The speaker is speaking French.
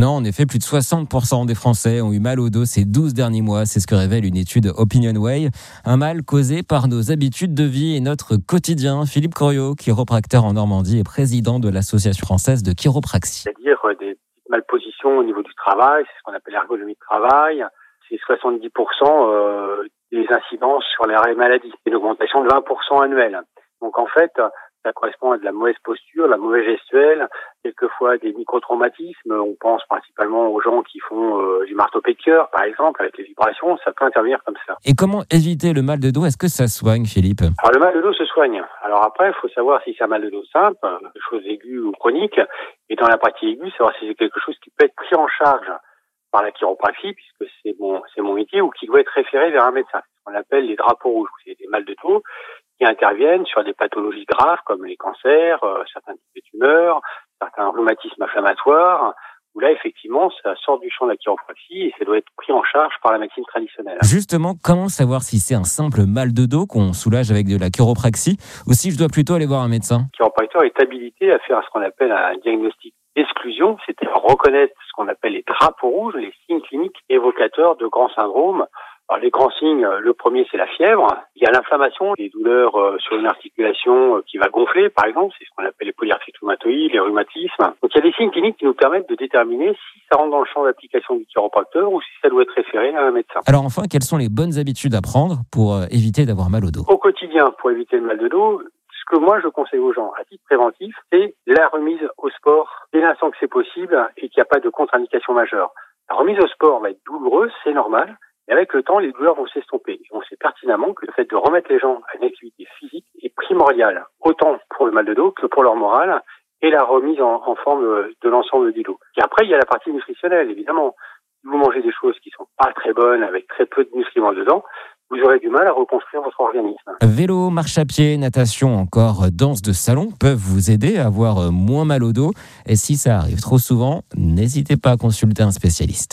Non, en effet, plus de 60% des Français ont eu mal au dos ces 12 derniers mois. C'est ce que révèle une étude OpinionWay. Un mal causé par nos habitudes de vie et notre quotidien. Philippe Coriot, chiropracteur en Normandie et président de l'Association française de chiropraxie. C'est-à-dire euh, des malpositions au niveau du travail, c'est ce qu'on appelle l'ergonomie de travail. C'est 70% euh, des incidences sur l'arrêt maladie. Une augmentation de 20% annuelle. Donc en fait, ça correspond à de la mauvaise posture, la mauvaise gestuelle, quelquefois des microtraumatismes. On pense principalement aux gens qui font euh, du marteau-piqueur, par exemple, avec les vibrations. Ça peut intervenir comme ça. Et comment éviter le mal de dos? Est-ce que ça soigne, Philippe? Alors le mal de dos se soigne. Alors après, il faut savoir si c'est un mal de dos simple, quelque chose aigu ou chronique. Et dans la partie aiguë, savoir si c'est quelque chose qui peut être pris en charge par la chiropratie, puisque c'est mon, c'est mon métier, ou qui doit être référé vers un médecin. On appelle les drapeaux rouges. C'est des mal de dos qui interviennent sur des pathologies graves comme les cancers, euh, certains types de tumeurs, certains rhumatismes inflammatoires, où là, effectivement, ça sort du champ de la chiropratie et ça doit être pris en charge par la médecine traditionnelle. Justement, comment savoir si c'est un simple mal de dos qu'on soulage avec de la chiropraxie ou si je dois plutôt aller voir un médecin? Le chiropracteur est habilité à faire ce qu'on appelle un diagnostic d'exclusion, c'est-à-dire reconnaître ce qu'on appelle les drapeaux rouges, les signes cliniques évocateurs de grands syndromes alors, les grands signes, euh, le premier c'est la fièvre, il y a l'inflammation, les douleurs euh, sur une articulation euh, qui va gonfler par exemple, c'est ce qu'on appelle les polyarthrites rhumatoïdes, les rhumatismes. Donc il y a des signes cliniques qui nous permettent de déterminer si ça rentre dans le champ d'application du chiropracteur ou si ça doit être référé à un médecin. Alors enfin, quelles sont les bonnes habitudes à prendre pour éviter d'avoir mal au dos? Au quotidien, pour éviter le mal de dos, ce que moi je conseille aux gens à titre préventif, c'est la remise au sport dès l'instant que c'est possible et qu'il n'y a pas de contre-indication majeure. La remise au sport va être douloureuse, c'est normal, et avec le temps, les douleurs vont s'estomper. On sait pertinemment que le fait de remettre les gens à une activité physique est primordial, autant pour le mal de dos que pour leur morale et la remise en, forme de l'ensemble du dos. Et après, il y a la partie nutritionnelle, évidemment. Vous mangez des choses qui sont pas très bonnes, avec très peu de nutriments dedans, vous aurez du mal à reconstruire votre organisme. Vélo, marche à pied, natation, encore danse de salon peuvent vous aider à avoir moins mal au dos. Et si ça arrive trop souvent, n'hésitez pas à consulter un spécialiste.